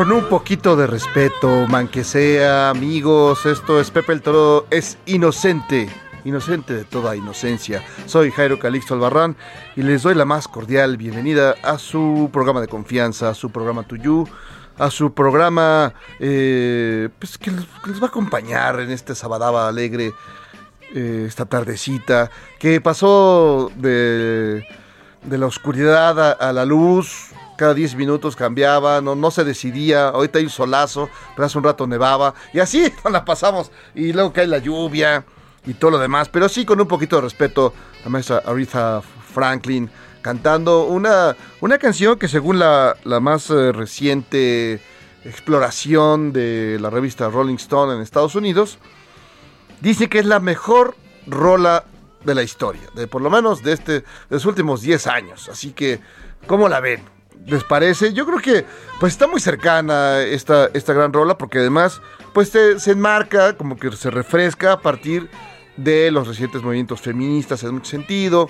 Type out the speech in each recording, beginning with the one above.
Con un poquito de respeto, man que sea, amigos, esto es Pepe el Toro, es inocente, inocente de toda inocencia. Soy Jairo Calixto Albarrán y les doy la más cordial bienvenida a su programa de confianza, a su programa Tuyú, a su programa eh, pues, que, les, va a acompañar en este sabadaba alegre, eh, esta tardecita, que pasó de, de la oscuridad a la luz, cada 10 minutos cambiaba, no, no se decidía, ahorita hay un solazo, pero hace un rato nevaba, y así la pasamos, y luego cae la lluvia y todo lo demás, pero sí con un poquito de respeto a maestra Aretha Franklin, cantando una, una canción que según la, la más eh, reciente exploración de la revista Rolling Stone en Estados Unidos, dice que es la mejor rola de la historia, de por lo menos de este de los últimos 10 años. Así que, ¿cómo la ven? ¿Les parece? Yo creo que pues está muy cercana esta, esta gran rola porque además pues se, enmarca, como que se refresca a partir de los recientes movimientos feministas en mucho sentido.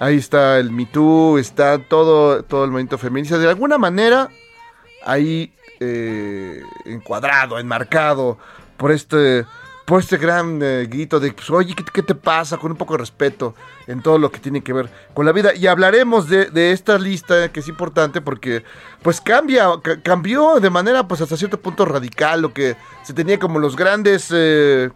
Ahí está el Me Too, está todo, todo el movimiento feminista. De alguna manera, ahí eh, encuadrado, enmarcado por este, por este gran eh, grito de, pues, oye, ¿qué, te pasa? Con un poco de respeto en todo lo que tiene que ver con la vida. Y hablaremos de, esta lista que es importante porque, pues, cambia, ca- cambió de manera, pues, hasta cierto punto radical lo que se tenía como los grandes... eh,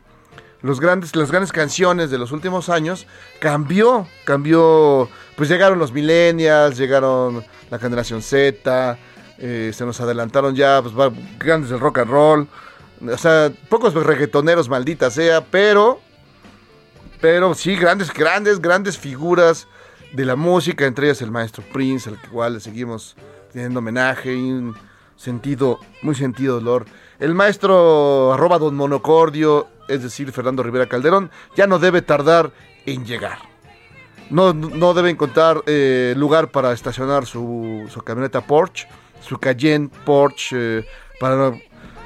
los grandes, las grandes canciones de los últimos años, cambió, cambió, pues llegaron los millennials, llegaron la generación Z, eh, se nos adelantaron ya, pues grandes del rock and roll, o sea, pocos reggaetoneros, maldita sea, pero, pero sí, grandes, grandes, grandes figuras de la música, entre ellas el maestro Prince, al cual le seguimos teniendo homenaje y un sentido, muy sentido dolor. El maestro arroba don monocordio, es decir, Fernando Rivera Calderón, ya no debe tardar en llegar. No, no debe encontrar eh, lugar para estacionar su, su camioneta Porsche, su Cayenne Porsche, eh, para...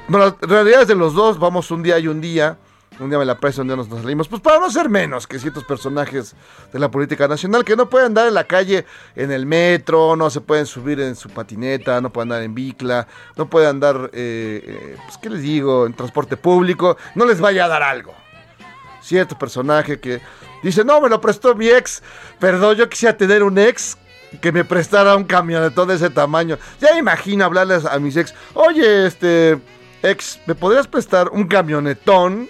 No, la realidad es de los dos, vamos un día y un día. Un día me la presto, un día nos, nos salimos. Pues para no ser menos que ciertos personajes de la política nacional que no pueden andar en la calle en el metro, no se pueden subir en su patineta, no pueden andar en bicla, no pueden andar, eh, eh, pues qué les digo, en transporte público. No les vaya a dar algo. Cierto personaje que dice, no, me lo prestó mi ex. Perdón, yo quisiera tener un ex que me prestara un camionetón de ese tamaño. Ya imagino hablarles a mis ex, oye, este, ex, ¿me podrías prestar un camionetón?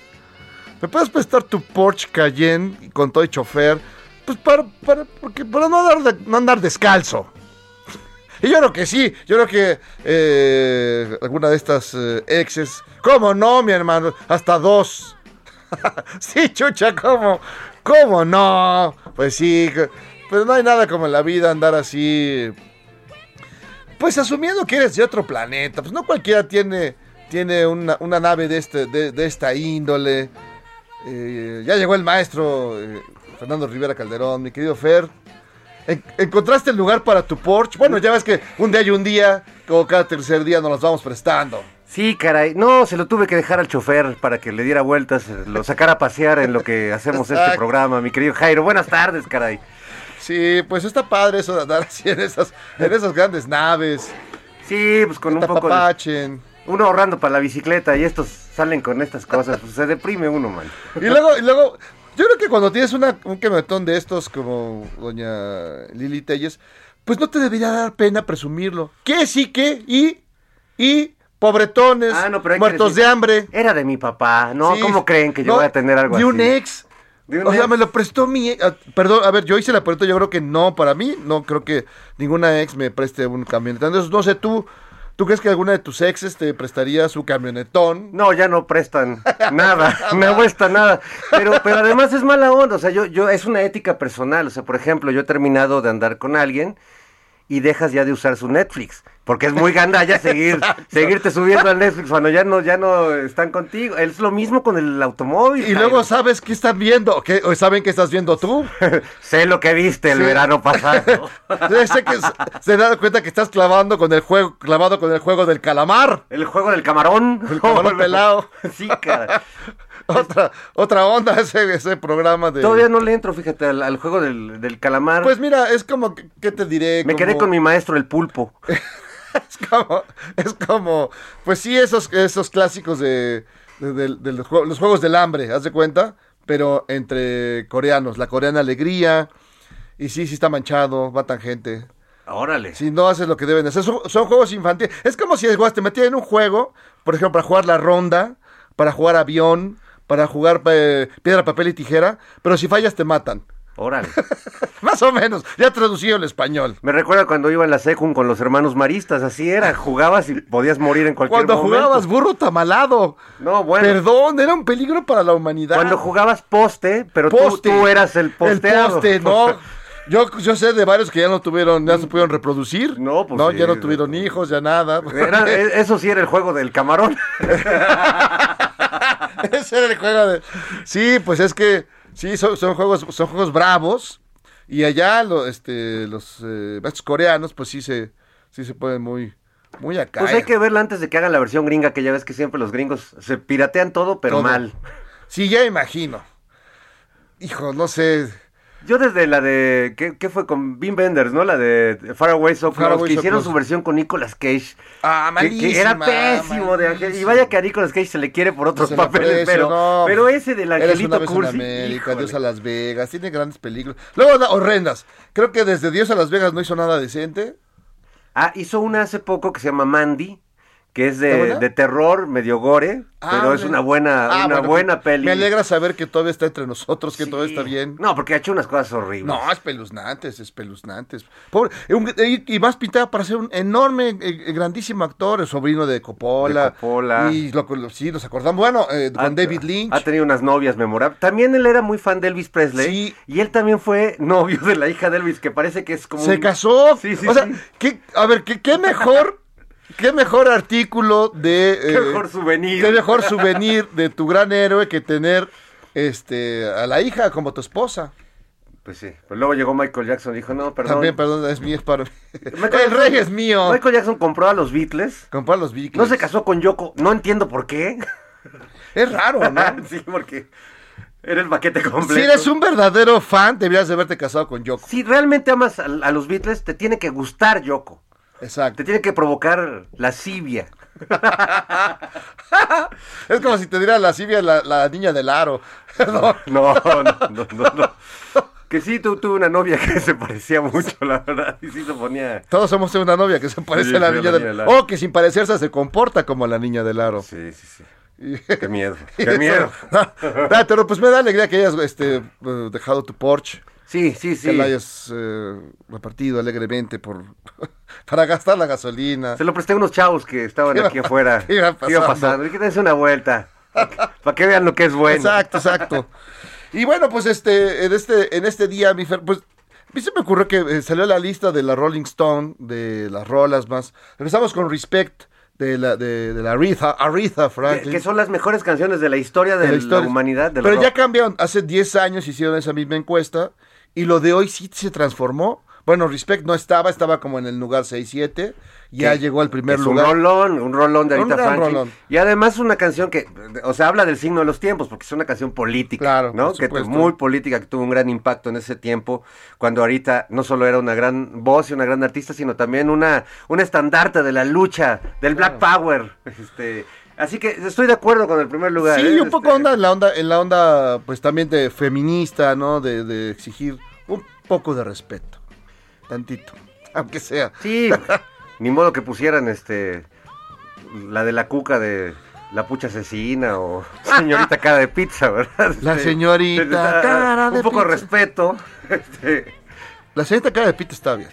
¿Me puedes prestar tu Porsche Cayenne con todo el chofer? Pues para, para, porque, para no, andar no andar descalzo. Y yo creo que sí, yo creo que eh, alguna de estas eh, exes, ¿cómo no, mi hermano? Hasta dos. sí, chucha, ¿cómo? ¿Cómo no? Pues sí, pero no hay nada como en la vida andar así. Pues asumiendo que eres de otro planeta, pues no cualquiera tiene tiene una, una nave de, este, de, de esta índole. Eh, ya llegó el maestro eh, Fernando Rivera Calderón, mi querido Fer. En- ¿Encontraste el lugar para tu Porsche? Bueno, ya ves que un día y un día, como cada tercer día, nos los vamos prestando. Sí, caray. No, se lo tuve que dejar al chofer para que le diera vueltas, lo sacara a pasear en lo que hacemos este programa, mi querido Jairo. Buenas tardes, caray. Sí, pues está padre eso de andar así en esas, en esas grandes naves. Sí, pues con un poco de... Uno ahorrando para la bicicleta y estos salen con estas cosas, pues se deprime uno, man. Y luego, y luego, yo creo que cuando tienes una, un camionetón de estos como doña Lili Telles, pues no te debería dar pena presumirlo. ¿Qué sí que? Y, y pobretones, Ah, no, pero muertos de hambre. Era de mi papá, ¿no? Sí. ¿Cómo creen que yo No, voy a tener algo de así? un ex. De un o sea, ex. me lo prestó mi ex. ah, Perdón, a ver, yo hice la pregunta, yo creo que no para mí. No creo que ninguna ex me preste un camionetón. Entonces, no sé, tú, ¿tú crees que alguna de tus exes te prestaría su camionetón? No, ya no prestan nada, no cuesta nada. Pero, pero además es mala onda, o sea, yo, yo, es una ética personal. O sea, por ejemplo, yo he terminado de andar con alguien y dejas ya de usar su Netflix. Porque es muy gandalla seguir, seguirte subiendo al Netflix cuando ya no, ya no están contigo. Es lo mismo con el automóvil. Y luego sabes qué están viendo, ¿qué? o saben qué estás viendo tú. sé lo que viste el Sí. verano pasado. sé que se, da cuenta que estás clavando con el juego, clavado con el juego del calamar. El juego del camarón. El camarón pelado. Sí, cara. Otra, otra onda ese, ese programa de. Todavía no le entro, fíjate, al, al juego del, del calamar. Pues mira, es como, ¿qué te diré? Me quedé con mi maestro, el pulpo. Es como, es como, pues sí, esos, esos clásicos de, de- de- de los, los juegos del hambre, haz de cuenta, pero entre coreanos, la coreana alegría, y sí, sí está manchado, va tangente. Órale. Si no haces lo que deben hacer, son, son juegos infantiles. Es como si te metían en un juego, por ejemplo, para jugar la ronda, para jugar avión, para jugar eh, piedra, papel y tijera, pero si fallas te matan. Órale. Más o menos, ya traducido el español. Me recuerda cuando iba en la secund con los hermanos maristas, así era, jugabas y podías morir en cualquier Cuando momento. jugabas burro tamalado. No, bueno. Perdón, era un peligro para la humanidad. Cuando jugabas poste, pero tú- Poste. Tú, eras el posteado. El poste, no. Yo, yo sé de varios que ya no tuvieron, ya se pudieron reproducir. No, pues No, sí. ya no tuvieron hijos, ya nada. Era- e- eso sí era el juego del camarón. Ese era el juego de. Sí, pues es que sí, son, son juegos, son juegos bravos. Y allá lo, este, los eh, estos coreanos, pues sí se, sí se ponen muy, muy acá. Pues hay que verla antes de que hagan la versión gringa, que ya ves que siempre los gringos se piratean todo, pero Todo. mal. Sí, ya imagino. Hijo, no sé. Yo desde la de, ¿qué, qué fue con Bean Benders, no? La de Faraway So Close, que hicieron su versión con Nicolas Cage. Ah, que, que era malísima, pésimo de Ángel. Y malísima. vaya que a Nicolas Cage se le quiere por otros papeles, pero, no. pero ese del Eres una Angelito vez en Cursi. América, híjole. Dios a Las Vegas, tiene grandes películas. Luego, la- horrendas. Creo que desde Dios a Las Vegas no hizo nada decente. Ah, hizo una hace poco que se llama Mandy, que es ¿Está de, de terror, medio gore, Ah, pero es una buena, Ah, una bueno, buena peli. Me alegra saber que todavía está entre nosotros, que todo Sí. está bien. No, porque ha hecho unas cosas horribles. No, espeluznantes, espeluznantes. Pobre, y, más pintado para ser un enorme, eh, grandísimo actor, el sobrino de Coppola. De Coppola. Y lo, sí, nos acordamos. Bueno, eh, Ha- con David Lynch. Ha tenido unas novias memorables. También él era muy fan de Elvis Presley. Sí. Y él también fue novio de la hija de Elvis, que parece que es como. Se un- casó. Sí, sí, o sea, sí. ¿qué- a ver, ¿qué, qué mejor, qué mejor artículo de... Qué eh, mejor souvenir. Qué mejor souvenir de tu gran héroe que tener este a la hija como tu esposa. Pues sí. Pero luego llegó Michael Jackson y dijo: No, perdón. También, perdón, es mío, es para mí. Michael El rey es mío. Michael Jackson compró a los Beatles. Comprar los Beatles. No se casó con Yoko. No entiendo por qué. Es raro, ¿no? sí, porque era el paquete completo. Si eres un verdadero fan, deberías de haberte casado con Yoko. Si realmente amas a, a los Beatles, te tiene que gustar Yoko. Exacto. Te tiene que provocar lascivia. Es como si te diera la lascivia la, la niña del aro. No. No, no, no, no, no. Que sí, tú tuve una novia que se parecía mucho, la verdad. Y sí se ponía. Todos somos una novia que se parece Sí, a la niña la del niña aro. del aro. O que sin parecerse se comporta como la niña del aro. Sí, sí, sí. Y- Qué miedo. Qué miedo. Pero pues me da alegría que hayas este, eh, dejado tu Porsche, Sí, sí, sí. que la hayas eh, repartido alegremente por para gastar la gasolina. Se lo presté a unos chavos que estaban Iba- aquí afuera. iba pasando. pasando. Dije, dense una vuelta. Para que vean lo que es bueno. Exacto, exacto. Y bueno, pues este, en este, en este día, mi Fer, pues a mí se me ocurrió que eh, salió la lista de la Rolling Stone, de las rolas más. Empezamos con Respect de la, de, de la Aretha, Aretha Franklin. que son las mejores canciones de la historia de, de la, la historia. humanidad. del Pero rock. ya cambiaron. Hace 10 años hicieron esa misma encuesta y lo de hoy sí se transformó. Bueno, Respect no estaba, estaba como en el lugar 6-7. Ya llegó al primer es lugar. Un rolón, un rolón de Arita Franklin. rolón. Y además es una canción que, o sea, habla del signo de los tiempos, porque es una canción política, Claro, ¿no? Que supuesto. muy política, que tuvo un gran impacto en ese tiempo, cuando Arita no solo era una gran voz y una gran artista, sino también una, un estandarte de la lucha, del Black Power. Este, así que estoy de acuerdo con el primer lugar. Sí, ¿eh? un poco Este, onda en la onda, en la onda, pues también de feminista, ¿no? De, de exigir un poco de respeto. Tantito. Aunque sea. Sí, ni modo que pusieran este la de la cuca de la pucha asesina o señorita cara de pizza, ¿verdad? La Este, señorita ah, cara de Un poco de pizza. respeto. Este, La señorita cara de pito está bien.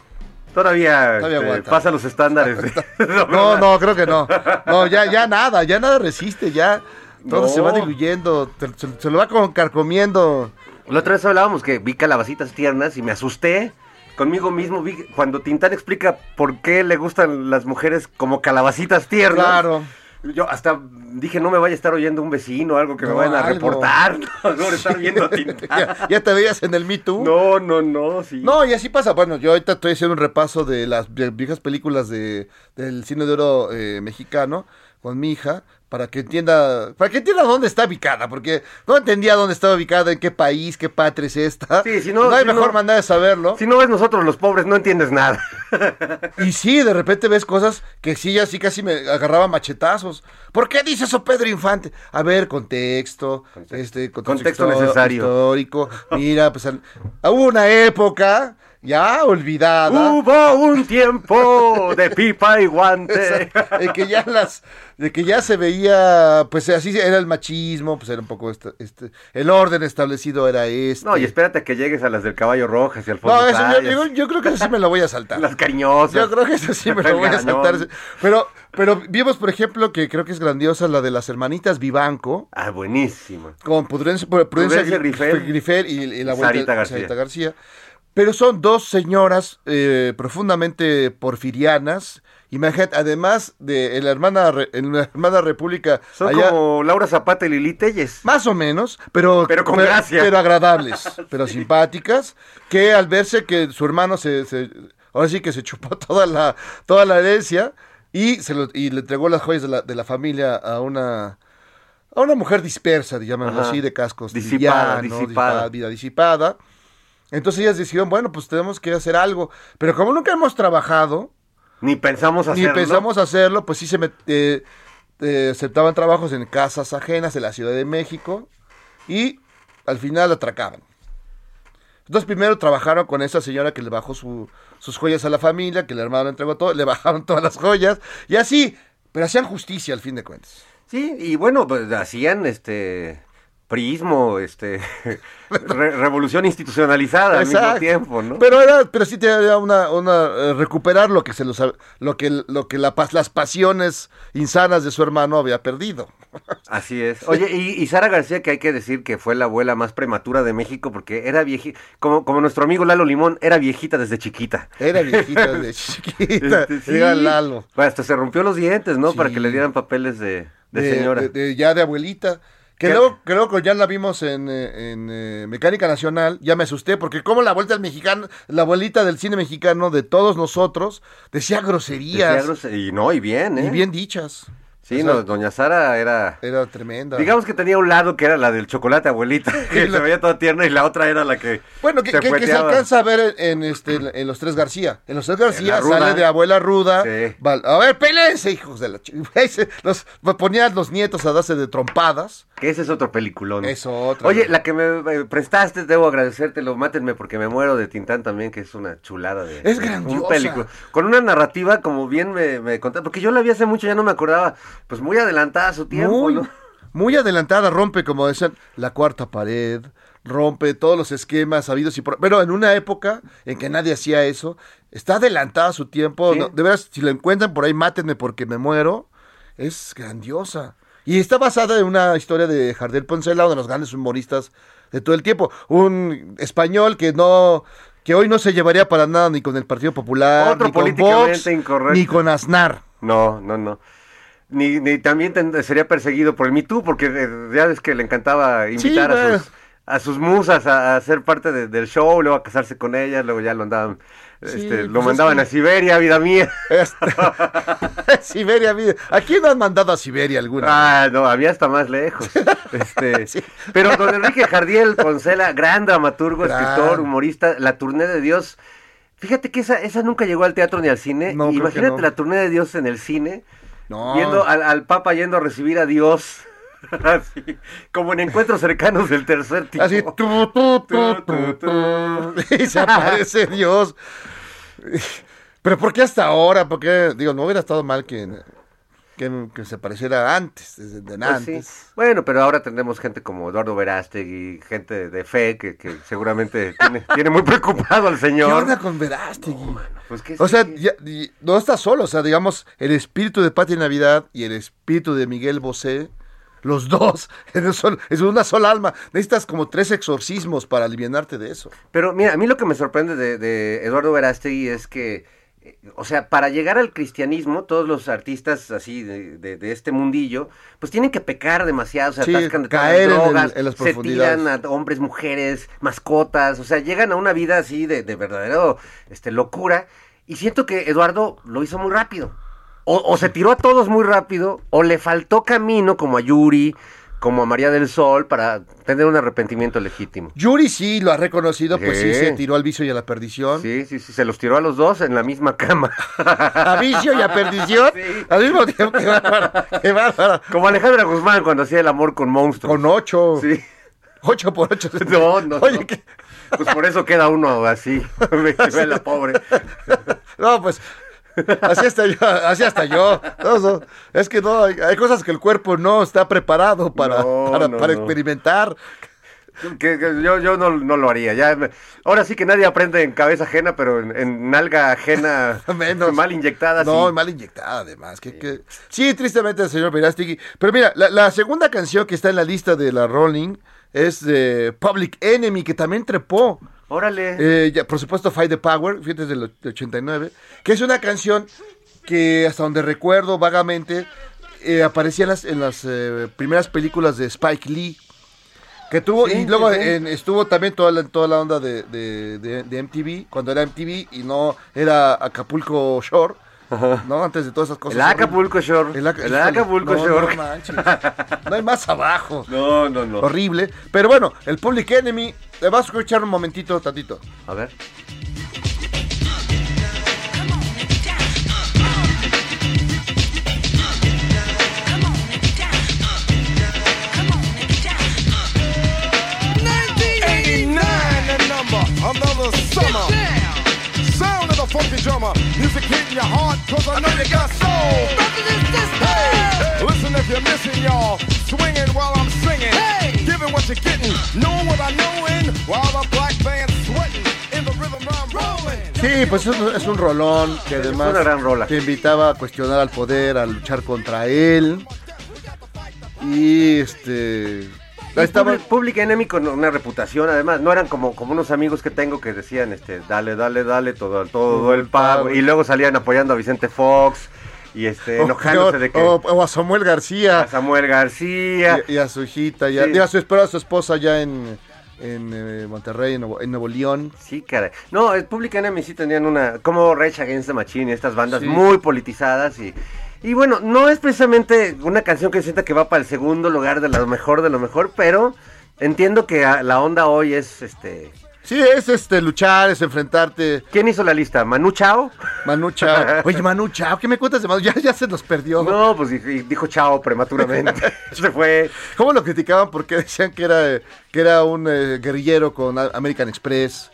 Todavía, Todavía este, pasa los estándares. No, no, creo que no. No, ya, ya nada, ya nada resiste, ya. Todo No. se va diluyendo, te- se, se lo va como carcomiendo. La otra vez hablábamos que vi calabacitas tiernas y me asusté. Conmigo mismo vi cuando Tintán explica por qué le gustan las mujeres como calabacitas tiernas. Claro. Yo hasta dije, no me vaya a estar oyendo un vecino algo que me vayan a algo. reportar. No, no, estar viendo. Ya, ya te veías en el Me Too. No, no, no, sí. No, y así pasa. Bueno, yo ahorita estoy haciendo un repaso de las vie- viejas películas de, del cine de oro eh, mexicano con mi hija para que entienda, para que entienda dónde está ubicada, porque no entendía dónde estaba ubicada, en qué país, qué patria es esta. Sí, si no- hay si mejor no- manera de saberlo. Si no ves nosotros los pobres, no entiendes nada. Y sí, de repente ves cosas que sí, así casi me agarraba machetazos. ¿Por qué dice eso Pedro Infante? A ver, contexto, este, Contexto histo- necesario. histórico. Mira, pues hubo una época ya olvidada. Hubo un tiempo de pipa y guante. de que ya las de que ya se veía pues así era el machismo pues era un poco este, este el orden establecido era este No, y espérate a que llegues a las del caballo rojas y Alfonso no eso yo, yo- yo creo que eso sí me lo voy a saltar Las cariñosas. yo creo que eso sí me lo voy a saltar pero pero vimos por ejemplo que creo que es grandiosa la de las hermanitas Vivanco Ah, buenísima. con Prudencia, Prudencia, Prudencia Grifel, Grifel. Grifel y, y la Sarita vuelta García. Sarita García. Pero son dos señoras eh, profundamente porfirianas. Imagínate, además de en la hermana, en la hermana república, Son allá, como Laura Zapata y Lili Telles. más o menos, pero, Pero con gracia. pero agradables, pero simpáticas, que al verse que su hermano se, se- ahora sí que se chupó toda la, toda la herencia y, se lo- y le entregó las joyas de la, de la familia a una, a una mujer dispersa, digámoslo así, de cascos Disipada, disipada. vida disipada. Entonces ellas decidieron, bueno, pues tenemos que hacer algo. Pero como nunca hemos trabajado, Ni pensamos ni hacerlo. pensamos hacerlo, pues sí se met- eh, eh, aceptaban trabajos en casas ajenas de la Ciudad de México y al final atracaban. Entonces primero trabajaron con esa señora que le bajó su- sus joyas a la familia, que el hermano le entregó todo, le bajaron todas las joyas y así, pero hacían justicia al fin de cuentas. Sí, y bueno, pues hacían este prismo, este re- revolución institucionalizada al mismo tiempo, ¿no? Pero era, pero sí tenía una, una eh, recuperar lo que se los, lo que, lo que la, las pasiones insanas de su hermano había perdido. Así es. Oye, y, y Sara García, que hay que decir que fue la abuela más prematura de México, porque era viejita, como, como nuestro amigo Lalo Limón, era viejita desde chiquita. Era viejita de chiquita, Este, sí. era Lalo. Bueno, hasta se rompió los dientes, ¿no? Para que le dieran papeles de, de señora. de- ya de abuelita. Que ¿Qué? luego, que luego ya la vimos en, eh, en, eh, Mecánica Nacional, ya me asusté, porque como la vuelta mexicano, la abuelita del cine mexicano de todos nosotros, decía groserías Decía grose- y no, y bien, ¿eh? y bien dichas. Sí, O sea, no, doña Sara era... Era tremenda. Digamos que tenía un lado que era la del chocolate abuelita, que la- se veía toda tierna, y la otra era la que Bueno, que se que- que se, alcanza a ver en, este, en Los Tres García. En Los Tres García sale de abuela ruda. Sí. a ver, pelense, hijos de la... Los, ponían los nietos a darse de trompadas. Que ese es otro peliculón. Es otra. Oye, la que me prestaste, debo agradecértelo, mátenme porque me muero de Tintán también, que es una chulada de... Es grandiosa. Un película. Con una narrativa, como bien me, me contaste, porque yo la vi hace mucho, ya no me acordaba, pues muy adelantada a su tiempo, muy, ¿no? muy adelantada, rompe, como decían, la cuarta pared, rompe todos los esquemas sabidos y por... Pero en una época en que nadie hacía eso, está adelantada a su tiempo. Sí. no, de veras, si la encuentran por ahí, mátenme porque me muero. Es grandiosa. Y está basada en una historia de Jardel Poncela, uno de los grandes humoristas de todo el tiempo. Un español que no... Que hoy no se llevaría para nada ni con el Partido Popular, Otro ni con Vox, incorrecto. ni con Aznar. No, no, no. Ni, ni también ten- sería perseguido por el Me Too, porque eh, ya ves que le encantaba invitar a, sus, a sus musas a, a ser parte de- del show, luego a casarse con ellas, luego ya lo andaban, Sí, este, pues lo es mandaban que- a Siberia, vida mía. Este- Siberia, mira. ¿A quién han mandado a Siberia alguna? Ah, no, había hasta más lejos. Este, Pero don Enrique Jardiel Poncela, gran dramaturgo, Gran. escritor, humorista, la turné de Dios. Fíjate que esa, esa nunca llegó al teatro ni al cine. No, Imagínate no. la turné de Dios en el cine, No. viendo al, al Papa yendo a recibir a Dios. Así, como en encuentros cercanos del tercer tipo. Así, tu, tu, tu, tu, tu. y se aparece Dios. Pero ¿por qué hasta ahora? Porque, digo, no hubiera estado mal que, que, que se apareciera antes, desde de Pues sí. antes. Bueno, pero ahora tendremos gente como Eduardo Verástegui, gente de fe, que, que seguramente tiene, tiene muy preocupado al ¿Qué señor. onda con Verástegui? Pues que O sea, sí. ya- y- no está solo, o sea, digamos, el espíritu de Pati Navidad y el espíritu de Miguel Bosé, los dos, es una sola alma. Necesitas como tres exorcismos para alivianarte de eso. Pero mira, a mí lo que me sorprende de, de Eduardo Verástegui es que, o sea, para llegar al cristianismo, todos los artistas así de, de- de este mundillo, pues tienen que pecar demasiado, se Sí, atascan de todas caer en las el- drogas, en las se tiran a hombres, mujeres, mascotas, o sea, llegan a una vida así de, de verdadero este, locura. Y siento que Eduardo lo hizo muy rápido. O, o se tiró a todos muy rápido, o le faltó camino como a Yuri, como a María del Sol, para tener un arrepentimiento legítimo. Yuri sí lo ha reconocido, pues sí, Sí. se tiró al vicio y a la perdición. Sí, sí, sí, se los tiró a los dos en la misma cama. A vicio y a perdición. Sí. Al mismo tiempo, qué bárbaro. Qué bárbaro. Como Alejandra Guzmán cuando hacía el amor con monstruos. Con ocho. Sí. Ocho por ocho. No, no. Oye, no. que- Pues por eso queda uno así. Ve la pobre. No, pues. Así hasta yo, así hasta yo. No, no, es que no, hay, hay cosas que el cuerpo no está preparado para, No, para, experimentar. Que, que yo yo no, no lo haría. Ya, ahora sí que nadie aprende en cabeza ajena, pero en, en nalga ajena Menos. mal inyectada. No, sí. mal inyectada además. Que, que- Sí, tristemente el señor Verástegui. Pero mira, la, la segunda canción que está en la lista de la Rolling es de Public Enemy, que también trepó. Órale. Eh, ya, por supuesto, Fight the Power, fíjate, del och- 89, que es una canción que hasta donde recuerdo vagamente eh, aparecía en las, en las eh, primeras películas de Spike Lee. Que tuvo, Sí, y luego sí, sí. en- estuvo también toda la, toda la onda de, de- de- de MTV, cuando era MTV y no era Acapulco Shore, ¿no? Antes de todas esas cosas. el Acapulco Shore. El, Aca- El Acapulco no, Shore. No, manches. No hay más abajo. No, no, no. Horrible. Pero bueno, el Public Enemy, le vas a escuchar un momentito, tantito. A ver. another summer. Funky drummer. Music hitting your heart, cause I know you got soul. Hey, listen if you're missing, y'all. Swinging while I'm singing. Giving what you're getting. Knowing what I'm knowing. While the black band's sweating. In the rhythm I'm rolling. Sí, pues es un, es un rolón que además una gran rola. te invitaba a cuestionar al poder, a luchar contra él. Y este. Estaba. Public, Enemy con una reputación, además, no eran como, como unos amigos que tengo que decían, este, dale, dale, dale, todo, todo el pago, y luego salían apoyando a Vicente Fox, y este, o, enojándose de que o- o a Samuel García a Samuel García, y, y a su hijita, Sí. digo, a su, espero a su esposa ya en, en eh, Monterrey, en Nuevo, en Nuevo León. sí, caray, no, el Public Enemy sí tenían una, como Rage Against the Machine, y estas bandas Sí. muy politizadas, y, y bueno, no es precisamente una canción que sienta que va para el segundo lugar de lo mejor de lo mejor, pero entiendo que ah, la onda hoy es, este, Sí, es este luchar, es enfrentarte. ¿quién hizo la lista? ¿Manu Chao? Manu Chao. Oye, Manu Chao, ¿qué me cuentas de Manu? Ya, ya se nos perdió. No, pues dijo, chao prematuramente. Se fue. ¿Cómo lo criticaban? Porque decían que era, que era un eh, guerrillero con American Express.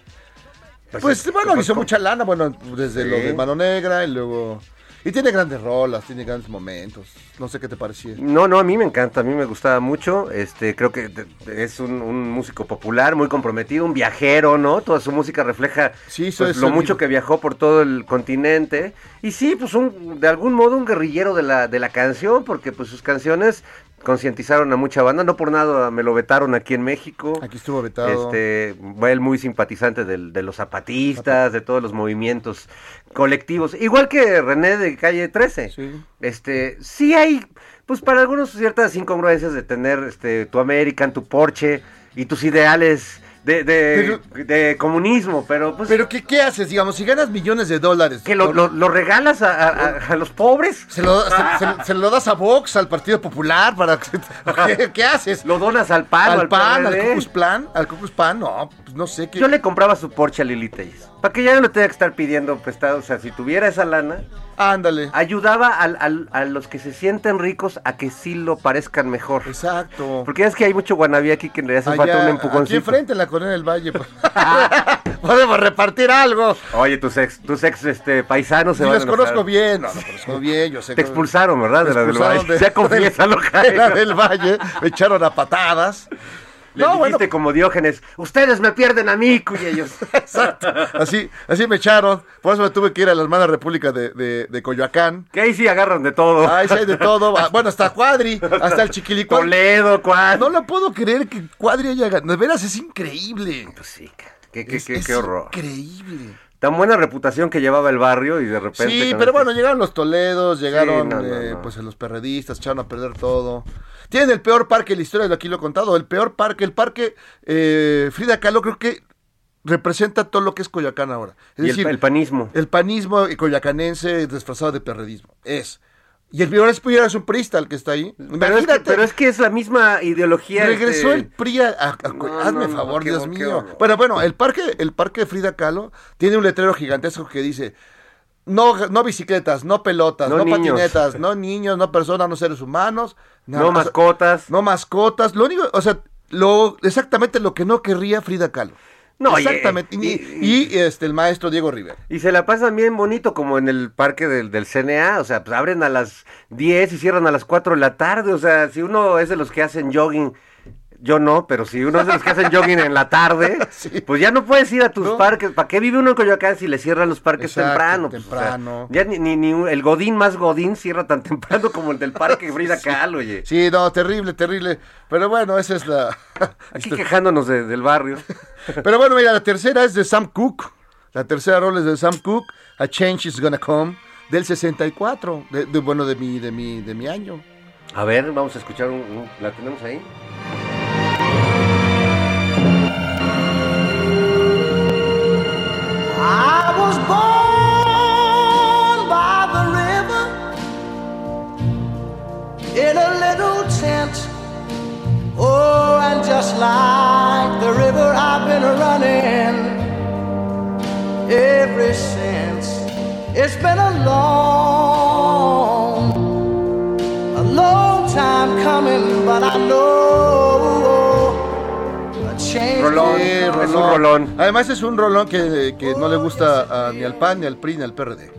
Pues, es- bueno, pues, hizo mucha lana, bueno, desde Sí. lo de Mano Negra y luego... Y tiene grandes rolas, tiene grandes momentos. No sé qué te parecía. No, no, a mí me encanta, a mí me gustaba mucho. Este, creo que es un, un músico popular, muy comprometido, un viajero, ¿no? Toda su música refleja Sí, pues, es lo mucho que viajó por todo el continente. Y sí, pues un, de algún modo un guerrillero de la, de la canción, porque pues sus canciones concientizaron a mucha banda. No por nada me lo vetaron aquí en México. Aquí estuvo vetado. Este, él muy simpatizante del- de los zapatistas, de todos los movimientos colectivos. Igual que René de calle 13. Sí. Este, sí hay, pues para algunos ciertas incongruencias de tener este tu American, tu Porsche y tus ideales de, de, de comunismo, pero pues Pero ¿qué, ¿qué haces? Digamos, si ganas millones de dólares. que lo, lo- lo regalas a, a- los pobres, Se lo, se- se- se lo das a Vox, al Partido Popular, para que- ¿qué, qué haces? lo donas al PAN, al PAN, al Klux Plan, al Klux Pan, no, pues no sé qué. Yo le compraba su Porsche a Lili Telles. Para que ya no le tenga que estar pidiendo prestado. O sea, si tuviera esa lana, Ándale. ayudaba al- al- a los que se sienten ricos a que sí lo parezcan mejor. Exacto. Porque es que hay mucho guanabí aquí que le hace Allá, falta un aquí empujoncito. enfrente en la Colonia del Valle. pues. Podemos repartir algo. Oye, tus ex, tus ex este, paisanos se Sí, van los conozco bien. No, los conozco bien, yo sé. Te expulsaron, ¿verdad? De la del Valle. de- Ya confiésalo, de la Jairo. del Valle. Me echaron a patadas. Le No, dijiste bueno. como Diógenes, ustedes me pierden a mí, y ellos. Exacto. Así, así me echaron. Por eso me tuve que ir a la hermana república de, de, de Coyoacán. Que ahí sí agarran de todo. Ahí sí hay de todo. Ah, Bueno, hasta Cuadri, hasta el Chiquilicuán. Toledo, cuál. No lo puedo creer que Cuadri haya ganado. De veras, es increíble. Pues sí, qué, qué, Es- qué, qué horror. Increíble. Tan buena reputación que llevaba el barrio y de repente. Sí, pero este- bueno, llegaron los Toledos, llegaron Sí, no, no, eh, no. pues los perredistas, echaron a perder todo. Tienen el peor parque de la historia, aquí lo he contado, el peor parque, el parque eh, Frida Kahlo creo que representa todo lo que es Coyoacán ahora. Es Y decir, el, el panismo. el panismo coyoacanense disfrazado de perredismo. Es. Y el peor es es un prista el que está ahí. Pero es, que, pero es que es la misma ideología. Regresó este, el PRI a, a- a- No, hazme no, no, favor, Dios mío. Bueno, bueno, el parque, el parque de Frida Kahlo tiene un letrero gigantesco que dice no, no bicicletas, no pelotas, No patinetas, no niños, no personas, no seres humanos, nada, No o sea, mascotas. no mascotas. Lo único, o sea, lo exactamente lo que no querría Frida Kahlo. No, y- exactamente. Y, y- y, este el maestro Diego Rivera. Y se la pasan bien bonito como en el parque del, del CNA, o sea, pues abren a las 10 y cierran a las 4 de la tarde, o sea, si uno es de los que hacen jogging, yo no, pero si uno es de los que hacen jogging en la tarde, Sí. pues ya no puedes ir a tus No. parques, ¿para qué vive uno en Coyoacán si le cierran los parques Exacto, temprano? Pues, o sea, temprano. ya ni, ni, ni el Godín más Godín cierra tan temprano como el del parque Frida Kahlo, oye. Sí, no, terrible, terrible. Pero bueno, esa es la. Aquí quejándonos de- del barrio. Pero bueno, mira, la tercera es de Sam Cooke. La tercera rola es de Sam Cooke, A Change is Gonna Come, del 64, de, de- bueno, de mi, de mi, de mi año. A ver, vamos a escuchar un, un- ¿la tenemos ahí? I was born by the river in a little tent. Oh, and just like the river, I've been running ever since. It's been a long, a long time coming, but I know Rolón. Es un rolón. Además es un rolón que, que no le gusta a- ni al PAN, ni al PRI, ni al PRD.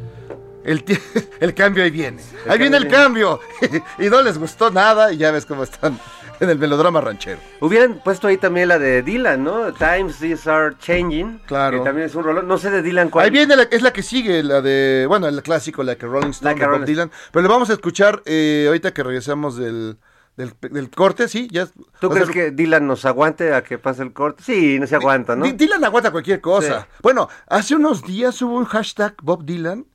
El, cambio ahí viene. ahí viene el cambio. y no les gustó nada y ya ves cómo están en el melodrama ranchero. Hubieran puesto ahí también la de Dylan, ¿no? Times These Are Changing. Claro. Que también es un rolón. No sé de Dylan cuál. Ahí viene, la, es la que sigue, la de, bueno, el clásico, la que Rolling Stone Like a de Bob Rolling Dylan. Pero le vamos a escuchar eh, ahorita que regresamos del, del, del corte, ¿sí? Ya, ¿Tú o crees sea, que Dylan nos aguante a que pase el corte? Sí, no se aguanta, ¿no? Dylan aguanta cualquier cosa. Sí. Bueno, hace unos días hubo un hashtag Bob Dylan.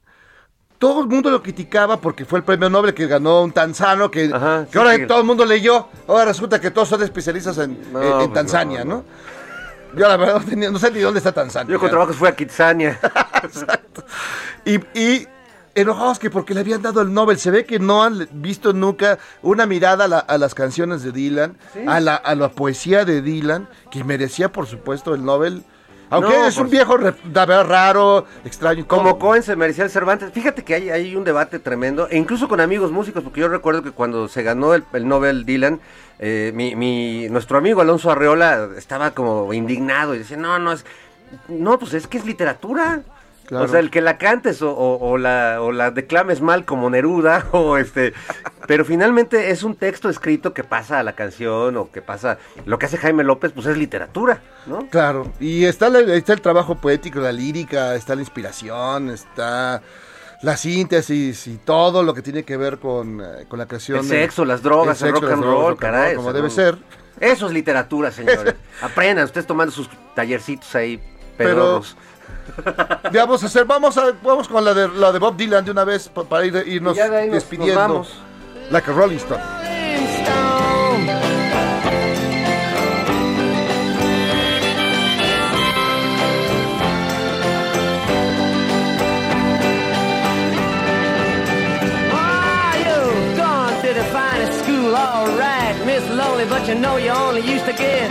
Todo el mundo lo criticaba porque fue el premio Nobel que ganó un tanzano que, Ajá, que sí, ahora sí. todo el mundo leyó. Ahora resulta que todos son especialistas en, No, en- en pues Tanzania, no, ¿no? Yo la verdad no, tenía- no sé ni dónde está Tanzania. Yo con trabajo fui a Kitsania. Exacto. Y, y enojados que porque le habían dado el Nobel. Se ve que no han visto nunca una mirada a, la- a las canciones de Dylan, a, la, a la poesía de Dylan, que merecía, por supuesto, el Nobel. Aunque No, es un viejo raro, extraño. Como Cohen se merecía el Cervantes. Fíjate que hay, hay un debate tremendo, e incluso con amigos músicos, porque yo recuerdo que cuando se ganó el, el Nobel Dylan, eh, mi, mi- nuestro amigo Alonso Arreola estaba como indignado y decía, no, no, es, no, pues es que es literatura. Claro. O sea, el que la cantes o, o- o la, o la declames mal como Neruda, o este, pero finalmente es un texto escrito que pasa a la canción o que pasa, lo que hace Jaime López, pues es literatura, ¿no? Claro, y está, la- está el trabajo poético, la lírica, está la inspiración, está la síntesis y todo lo que tiene que ver con, eh, con la creación. El de- sexo, las drogas, el sexo, rock and roll, caray, como debe no- ser. Eso es literatura, señores. Aprendan, ustedes tomando sus tallercitos ahí, Pero- pedorros. Ya vamos a hacer, vamos a, vamos con la de, la de Bob Dylan de una vez pa- para ir, irnos Y ya de ahí nos- despidiendo. nos vamos. Like a Rolling Stone. All right, Miss Lonely, but you know you only used to get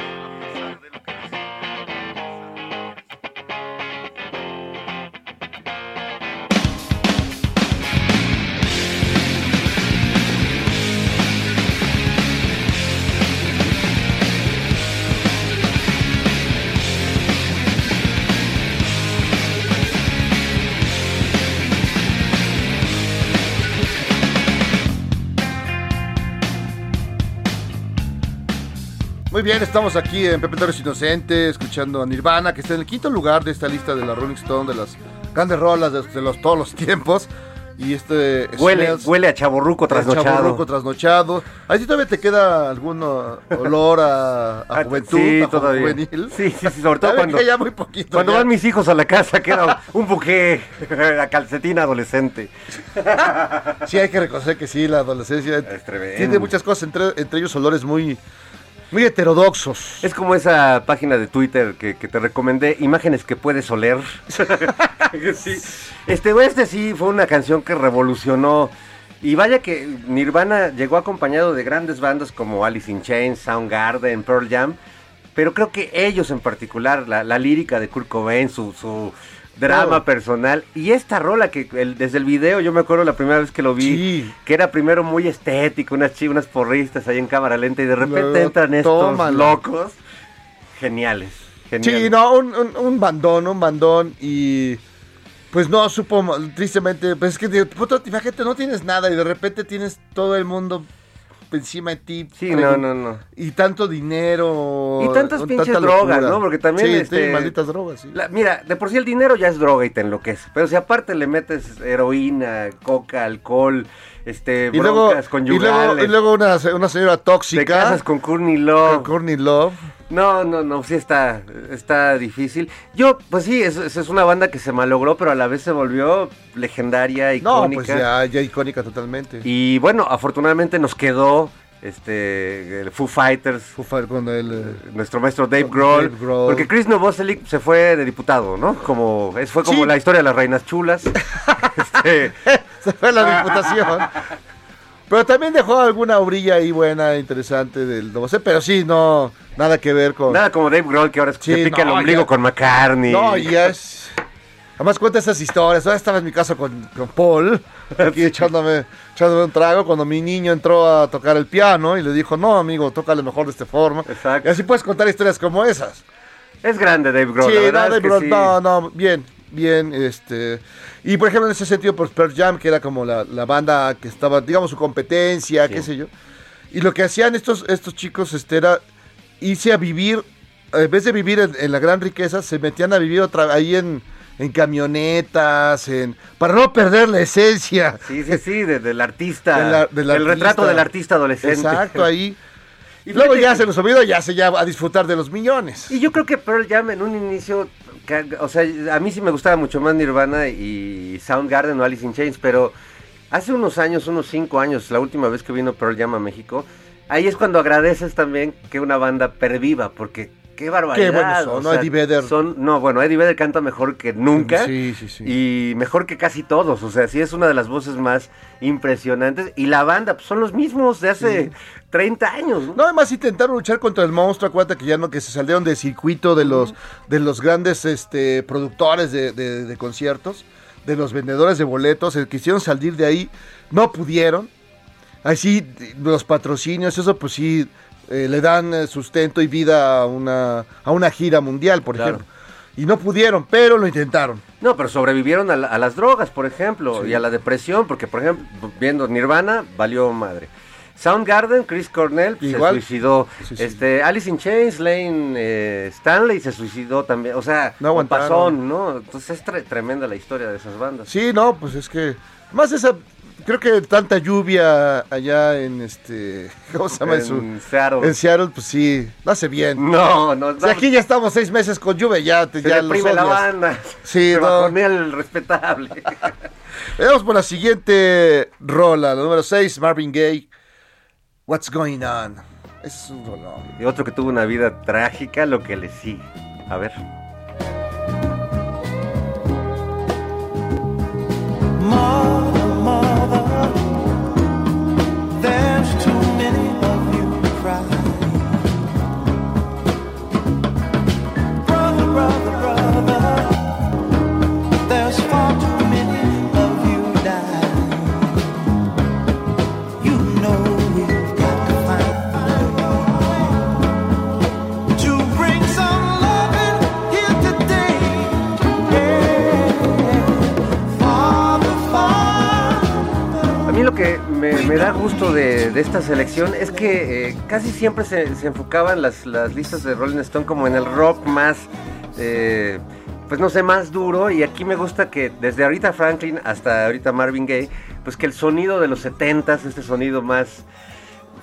Muy bien, estamos aquí en Pepe Torres Inocente, escuchando a Nirvana, que está en el quinto lugar de esta lista de la Rolling Stone, de las grandes rolas de, de los, todos los tiempos. Y este... Huele, Smells huele a chaborruco trasnochado. Chavorruco trasnochado. Ahí sí todavía te queda algún olor a, a Ah, juventud, sí, a todavía. juvenil. Sí, sí, sí, sobre todo cuando, me queda ya muy poquito. cuando ya. van mis hijos a la casa queda un buque a calcetín adolescente. Sí, hay que reconocer que sí, la adolescencia Es tremendo. tiene muchas cosas, entre, entre ellos olores muy, muy heterodoxos. Es como esa página de Twitter que, que te recomendé, imágenes que puedes oler. sí. Este, este sí fue una canción que revolucionó. Y vaya que Nirvana llegó acompañado de grandes bandas como Alice in Chains, Soundgarden, Pearl Jam. Pero creo que ellos en particular, la, la lírica de Kurt Cobain, su, su drama personal. Y esta rola que el- desde el video, yo me acuerdo la primera vez que lo vi, Sí. que era primero muy estético, unas, unas porristas ahí en cámara lenta y de repente Luego, entran estos locos. Geniales. geniales. Sí, no, un, un- un bandón, un bandón y pues no supo, tristemente, pues es que puta, imagínate, no tienes nada y de repente tienes todo el mundo encima de ti. Sí, no, no, no. Y tanto dinero. Y tantas pinches tanta drogas. ¿no? Porque también, Sí, este, sí, malditas drogas, sí. La- mira, de por sí el dinero ya es droga y te enloquece. Pero si aparte le metes heroína, coca, alcohol, este, Y luego, y conyugales, luego, y luego una, una señora te tóxica. casas con Courtney Love. con Courtney Love. No, no, no, sí está, está difícil. Yo, pues sí, es, una banda que se malogró, pero a la vez se volvió legendaria, No, icónica. pues ya, ya icónica totalmente. Y bueno, afortunadamente nos quedó este el Foo Fighters, Foo Fighter con el, eh, nuestro maestro Dave Grohl, Dave Grohl. porque Chris Novoselic se fue de diputado, ¿no? Como es fue como Sí. la historia de las reinas chulas. Este, se fue la diputación. Pero también dejó alguna orilla ahí buena, interesante del no sé, pero sí, no, nada que ver con. nada como Dave Grohl que ahora Sí, se pica no, el ombligo ya. con McCartney. No, y ya es. Además cuenta esas historias. Ahora estaba en mi casa con, con Paul, aquí echándome, echándome un trago, cuando mi niño entró a tocar el piano y le dijo, no, amigo, tócale mejor de esta forma. Exacto. Y así puedes contar historias como esas. Es grande Dave Grohl, sí, la verdad no, es Dave que Grohl, sí. no, no, bien, bien, este... Y por ejemplo, en ese sentido, pues Pearl Jam, que era como la, la banda que estaba, digamos, su competencia, Sí. qué sé yo. Y lo que hacían estos, estos chicos este, era irse a vivir, en vez de vivir en, en la gran riqueza, se metían a vivir otra ahí en, en camionetas, en para no perder la esencia. Sí, sí, sí, de- del artista. De la- del el retrato del artista adolescente. Exacto, ahí. Y Luego ya se los olvidó, ya se ya a disfrutar de los millones. Y yo creo que Pearl Jam en un inicio, o sea, a mí sí me gustaba mucho más Nirvana y Soundgarden o Alice in Chains, pero hace unos años, unos cinco años, la última vez que vino Pearl Jam a México, ahí es cuando agradeces también que una banda perviva, porque qué barbaridad. Qué buenos son, o ¿no? Eddie Vedder. Son, no, bueno, Eddie Vedder canta mejor que nunca. Sí, sí, sí. Y mejor que casi todos, o sea, sí es una de las voces más impresionantes. Y la banda, pues son los mismos de hace 30 años, ¿no? No, además intentaron luchar contra el monstruo, acuérdate que ya no, que se salieron del circuito de los, de los grandes este, productores de, de- de conciertos, de los vendedores de boletos, eh, quisieron salir de ahí, no pudieron. Así los patrocinios, eso pues sí, eh, le dan eh, sustento y vida a una, a una gira mundial, por Claro. ejemplo. Y no pudieron, pero lo intentaron. No, pero sobrevivieron a, la- a las drogas, por ejemplo, y a la depresión, porque, por ejemplo, viendo Nirvana, valió madre. Soundgarden, Chris Cornell pues, Igual. se suicidó. Sí, sí. Este, Alice in Chains, Lane eh, Stanley se suicidó también. O sea, No un aguantaron. pasón, ¿no? Entonces es tre- tremenda la historia de esas bandas. Sí, no, pues es que. Más esa. Creo que tanta lluvia allá en este. ¿Cómo se llama eso? En Seattle. En Seattle, pues sí, no hace bien. No, no, sea, aquí ya estamos seis meses con lluvia, ya, te, se ya los la banda. Sí, se no. el respetable. Vamos por la siguiente rola, la número 6, Marvin Gaye. What's going on? Es un rolón. y otro que tuvo una vida trágica, lo que le sigue. A ver. Esta selección es que eh, casi siempre se, se enfocaban las, las listas de Rolling Stone como en el rock más, eh, pues no sé, más duro. Y aquí me gusta que desde ahorita Franklin hasta ahorita Marvin Gaye, pues que el sonido de los 70s, este sonido más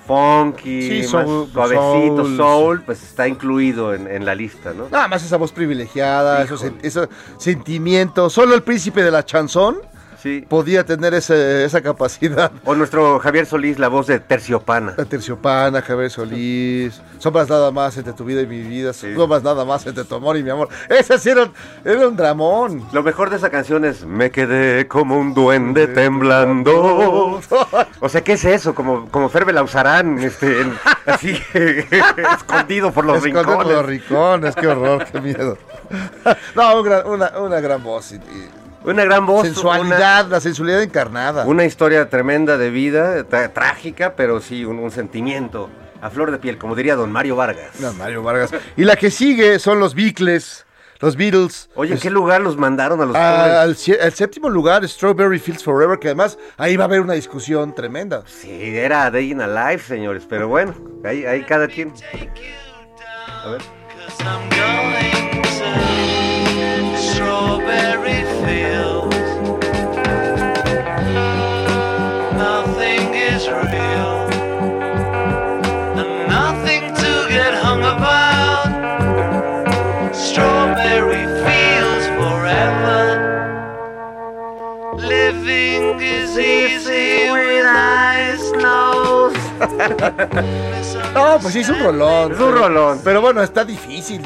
funky, Sí, más suavecito, soul, soul, pues está incluido en, en la lista, ¿no? Nada más esa voz privilegiada, esos, esos sentimientos. Solo el príncipe de la chanzón Sí. podía tener ese- esa capacidad. O nuestro Javier Solís, la voz de Terciopana. La terciopana, Javier Solís, sombras nada más entre tu vida y mi vida, sombras nada más entre tu amor y mi amor. Ese sí era, un- era un dramón. Lo mejor de esa canción es Me quedé como un duende temblando. O sea, ¿qué es eso? Como, como Ferbe la usarán, este, en- así, escondido por los Escondido por rincones. los rincones, qué horror, qué miedo. No, un gran- una, una gran voz. y- y Una gran voz. sensualidad, la sensualidad encarnada. Una, historia tremenda de vida, trágica, pero sí, un, un sentimiento a flor de piel, como diría don Mario Vargas. No, Mario Vargas. Y la que sigue son los Beatles, los Beatles. Oye, ¿en Es- qué lugar los mandaron a los Ah, al, sie- al séptimo lugar, Strawberry Fields Forever, que además ahí va a haber una discusión tremenda. Sí, era Day in a Life, señores, pero bueno, ahí, ahí cada quien. A ver. Strawberry fields. Nothing is real, and nothing to get hung about. Strawberry fields forever. Living is easy with eyes closed. No, pues sí, es un rolón. Es un rolón. Pero bueno, está difícil.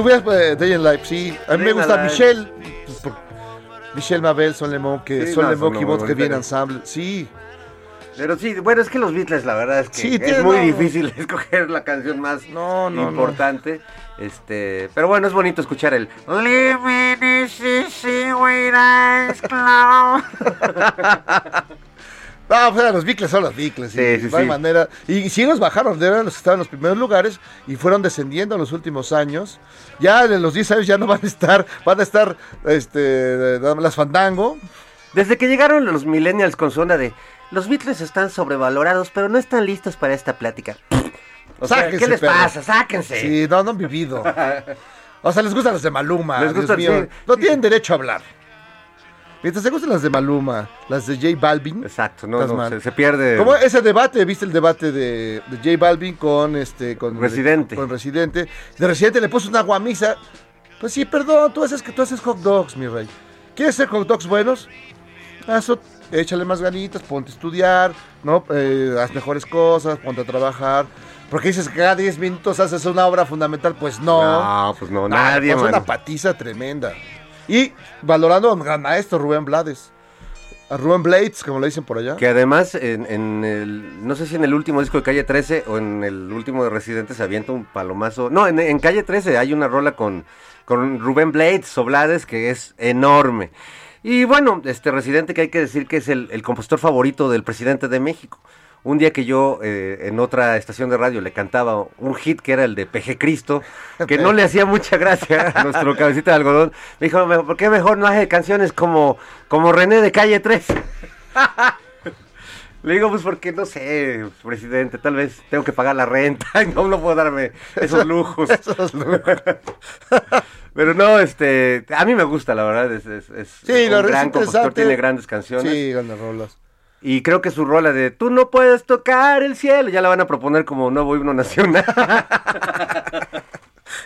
Tú veas pues, Day in Life, sí. A mí me Day gusta. Michelle. pues, por- Michelle Mabel, Son Lemon, que Sí, Son no, Lemon y Voz que buenas. ensemble. Sí. Pero sí, bueno, es que los Beatles, la verdad es que Sí, es muy no. difícil escoger la canción más No, no, no. importante. Este, pero bueno, es bonito escuchar el Living is easy with eyes closed. No, pues los Beatles son los Beatles. Sí, y sí, sí. manera. Y sí los bajaron, de verdad, los que estaban en los primeros lugares y fueron descendiendo en los últimos años. Ya en los 10 años ya no van a estar, van a estar este, las Fandango. Desde que llegaron los millennials con su onda de los Beatles están sobrevalorados, pero no están listos para esta plática. O sea, Sáquense, ¿qué les perro. pasa? Sáquense. Sí, no, no han vivido. O sea, les gustan las de Maluma. Les Dios mío. sí. No tienen derecho a hablar. Mientras te gustan las de Maluma, las de J Balvin. Exacto, no, no, se, se pierde. Como ese debate, ¿viste el debate de, de J Balvin con este con Residente. Con Residente. De Residente le puso una guamisa. Pues sí, perdón, tú haces que tú haces hot dogs, mi rey. ¿Quieres hacer hot dogs buenos? Eso, échale más ganitas, ponte a estudiar, ¿no? Eh, haz mejores cosas, ponte a trabajar. Porque dices que cada 10 minutos haces una obra fundamental, pues no. No, pues no, nadie, Es mano. una patiza tremenda. Y valorando a un gran maestro, Rubén Blades. A Rubén Blades, como le dicen por allá. Que además, en, el, no sé si en el último disco de Calle 13 o en el último de Residente se avienta un palomazo. No, en, Calle 13 hay una rola con, con Rubén Blades o Blades que es enorme. Y bueno, este Residente que hay que decir que es el compositor favorito del presidente de México. Un día que yo eh, en otra estación de radio le cantaba un hit que era el de Peje Cristo, que no le hacía mucha gracia a nuestro cabecita de algodón, me dijo, "Me- ¿por qué mejor no hace canciones como, como René de Calle 13? Le digo, pues porque no sé, presidente, tal vez tengo que pagar la renta y no, no puedo darme esos lujos. Esos lujos. Pero no, este, a mí me gusta, la verdad, es, es, es Sí, un lo es gran compositor, tiene grandes canciones. Sí, grandes rolas. Y creo que su rola de Tú no puedes tocar el cielo, ya la van a proponer como nuevo himno nacional.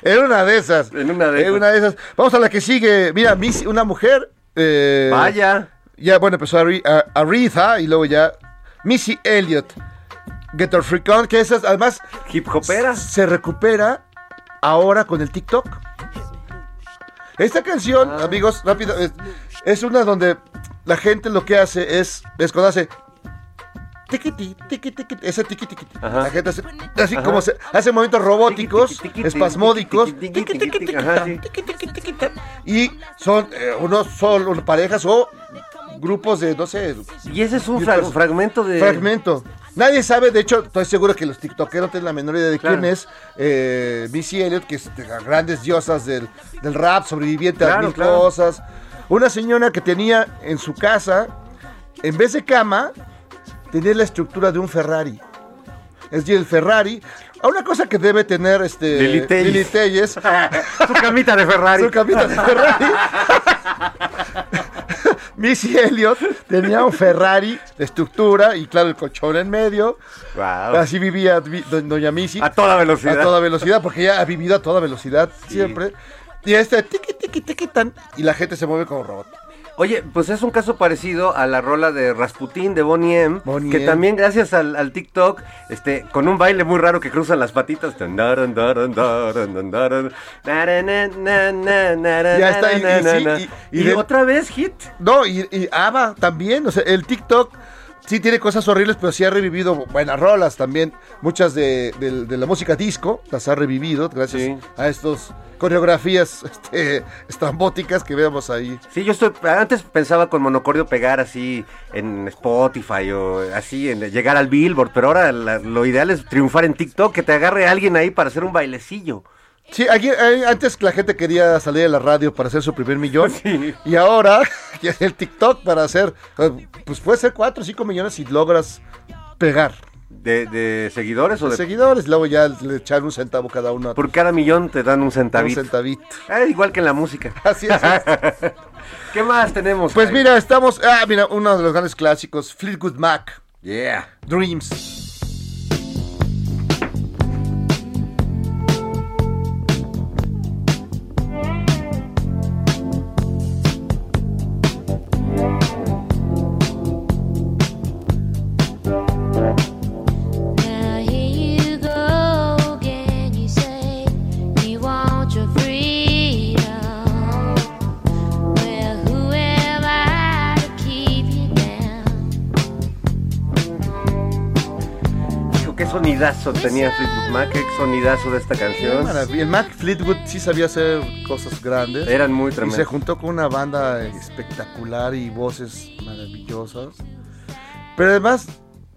En una de esas. En una de En esas. una de esas. Vamos a la que sigue. Mira, una mujer. eh, Vaya. Ya, bueno, empezó a- Aretha y luego ya Missy Elliott. Get Her Freak On, que esas además Hip hopera. se recupera ahora con el TikTok. Esta canción, Ah. amigos, rápido, es, es una donde la gente lo que hace es, es cuando hace tiquiti, tiqui, tiqui, ese tiqui, tiqui, tiqui. Ajá. la gente hace, así Ajá. como se, hace movimientos robóticos, espasmódicos, y son eh, unos solo parejas o grupos de, no sé, Y ese es un fra- pues, fragmento de... Fragmento. Nadie sabe, de hecho, estoy seguro que los tiktokeros tienen la menor idea de Claro. quién es eh, Missy Elliott, que es de las grandes diosas del, del rap, sobreviviente a Claro, mil claro. cosas. Una señora que tenía en su casa, en vez de cama, tenía la estructura de un Ferrari. Es decir, el Ferrari, a una cosa que debe tener este Lili Telles. Lili Telles, Su camita de Ferrari. su camita de Ferrari. Missy Elliott tenía un Ferrari de estructura y claro el colchón en medio. Wow. Así vivía vi- do- doña Missy. A toda velocidad. A toda velocidad, porque ella ha vivido a toda velocidad siempre. Y este tiqui tiqui tiqui tan y la gente se mueve como robot. Oye, pues es un caso parecido a la rola de Rasputín de Bonnie M, Bonnie que M. también gracias al, al TikTok, este, con un baile muy raro que cruzan las patitas. Ya está, y- y na, sí, na. y- Y, y de- otra vez hit. No, y, y ABBA también, o sea, el TikTok sí tiene cosas horribles, pero sí ha revivido buenas rolas también. Muchas de, de- de la música disco las ha revivido gracias Sí. a estos coreografías este, estrambóticas que vemos ahí. Sí, yo estoy, antes pensaba con monocordio pegar así en Spotify o así, en llegar al Billboard, pero ahora la- lo ideal es triunfar en TikTok, que te agarre alguien ahí para hacer un bailecillo. Sí, aquí, eh, antes la gente quería salir a la radio para hacer su primer millón. Sí. Y ahora el TikTok para hacer, eh, pues puede ser 4 o 5 millones si logras pegar. ¿De, de seguidores o de...? Seguidores, luego ya le echan un centavo cada uno. Por cada millón te dan un un centavito. centavito. Ah, igual que en la música. Así es. ¿Qué más tenemos? Pues mira, estamos. Ah, mira, uno de los grandes clásicos, Fleetwood Mac, Yeah. Dreams. Sonidazo tenía Fleetwood Mac, qué sonidazo de esta canción. El Mac Fleetwood sí sabía hacer cosas grandes. Eran muy y se juntó con una banda espectacular y voces maravillosas. Pero además,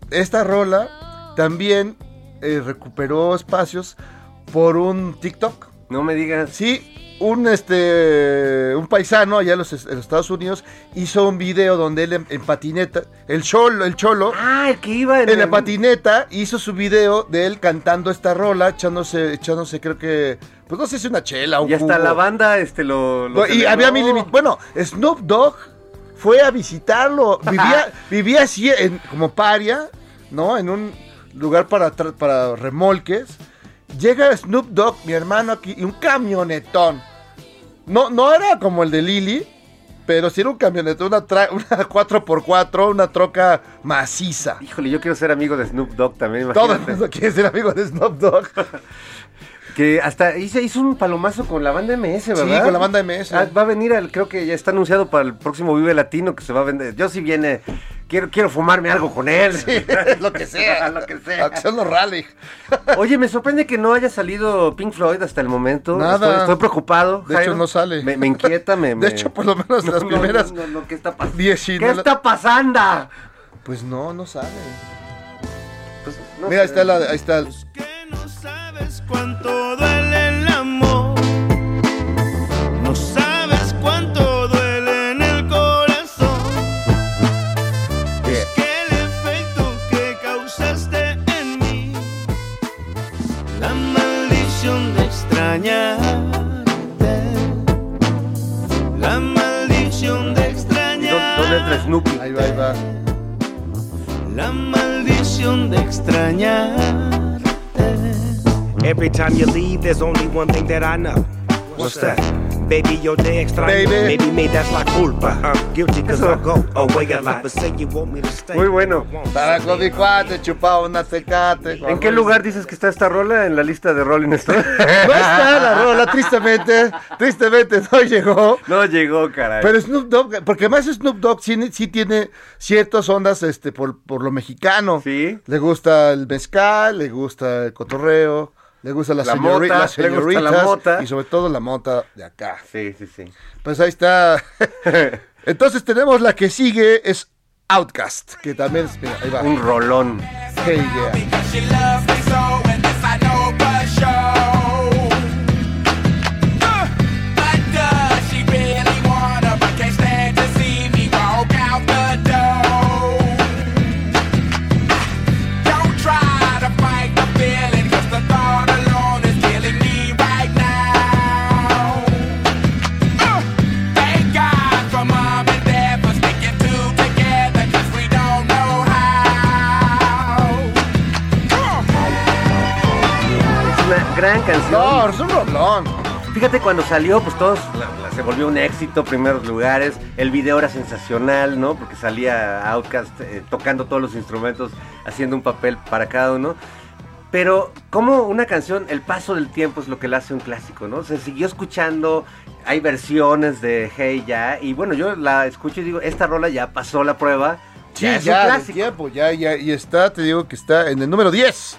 esta rola también eh, recuperó espacios por un TikTok. No me digas. Sí, un este un paisano allá en los, en los Estados Unidos hizo un video donde él en, en patineta, el cholo, el cholo, Ah, el que iba en, en la patineta hizo su video de él cantando esta rola, echándose, echándose creo que, pues no sé si una chela, un Y hasta jugo. la banda este lo... lo No, y había milimi- Bueno, Snoop Dogg fue a visitarlo. Vivía, vivía así en, como paria, ¿no? En un lugar para, para remolques. Llega Snoop Dogg, mi hermano aquí, y un camionetón. No, no era como el de Lily, pero sí era un camionetón, una, una 4x4, una troca maciza. Híjole, yo quiero ser amigo de Snoop Dogg también, Todo el imagínate. mundo quiere ser amigo de Snoop Dogg. Que hasta hizo, hizo un palomazo con la banda MS, ¿verdad? Sí, con la banda MS. Ah, va a venir, al, creo que ya está anunciado para el próximo Vive Latino que se va a vender. Yo si viene, quiero, quiero fumarme algo con él. lo que sea. lo que sea. Sean los rally. Oye, me sorprende que no haya salido Pink Floyd hasta el momento. Nada. Estoy, estoy preocupado. De hecho, no sale. Me, me inquieta, me, De me- hecho, por lo menos No, las no, primeras no, no, no, ¿qué está pasando? 19 ¿Qué está pasando? Pues no, no sale. Pues, no Mira, ahí está, la, ahí está. el- que no sabes cuánto duele el amor. No sabes cuánto Snoopy. Ahí va, ahí va. La maldición de extrañarte. Every time you leave, there's only one thing that I know. What's that? Baby, your day extra. Baby. Maybe me, that's la culpa. I'm guilty cause I go away a lot. But say you want me to stay. Muy bueno. Para con mi cuate, chupaba una tecate. ¿En qué lugar dices que está esta rola en la lista de Rolling Stone? No está la rola, tristemente. Tristemente no llegó. no llegó, caray. Pero Snoop Dogg, porque además Snoop Dogg sí, sí tiene ciertas ondas este, por, por lo mexicano. Sí. Le gusta el mezcal, le gusta el cotorreo, le gusta la, La señori- mota, las le gusta la señoritas mota. y sobre todo la mota de acá. Sí, sí, sí. Pues ahí está. Entonces tenemos la que sigue, es Outcast, que también es, mira, ahí va. Un rolón. Hey, yeah. Gran canción. No, es un rolón. Fíjate, cuando salió, pues todos la- la- se volvió un éxito, primeros lugares. El video era sensacional, ¿no? Porque salía Outcast eh, tocando todos los instrumentos, haciendo un papel para cada uno. Pero como una canción, el paso del tiempo es lo que la hace un clásico, ¿no? Se siguió escuchando, hay versiones de Hey Ya, y bueno, yo la escucho y digo, esta rola ya pasó la prueba. Sí, ya es un ya, clásico. tiempo, ya, ya, y está, te digo que está en el número 10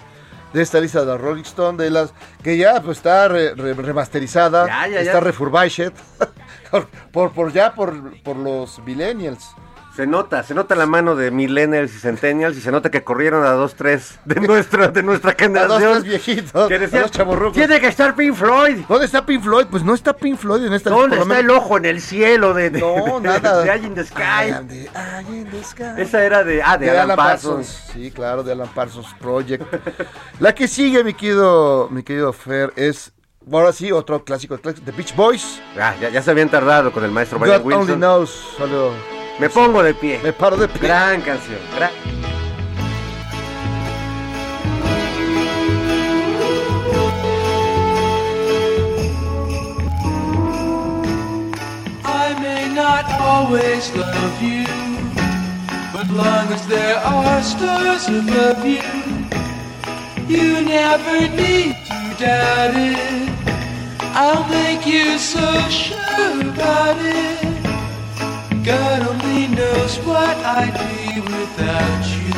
de esta lista de la Rolling Stone, de las que ya pues está re- re- remasterizada, Ya, ya, está ya. refurbished, por, por, por ya por, por los millennials. Se nota, se nota la mano de millennials y centennials y se nota que corrieron a dos, tres de nuestra, de nuestra A dos, generación. tres viejitos, que decían. Tiene que estar Pink Floyd. ¿Dónde está Pink Floyd? Pues no está Pink Floyd en esta ¿Dónde está el ojo en el cielo de, de, No, de- nada. de Eye in the Sky? Am the in the sky. Esa era de, ah, de, Alan, Parsons. Sí, claro, de Alan Parsons Project. La que sigue, mi querido, mi querido Fer, es, ahora sí, otro clásico, The Beach Boys. Ah, ya, ya se habían tardado con el maestro Brian God only knows, solo Me pongo de pie. me paro de pie. Gran canción. gran- I may not always love you, but long as there are stars above you, you never need to doubt it. I'll make you so sure about it. God only knows what I'd be without you.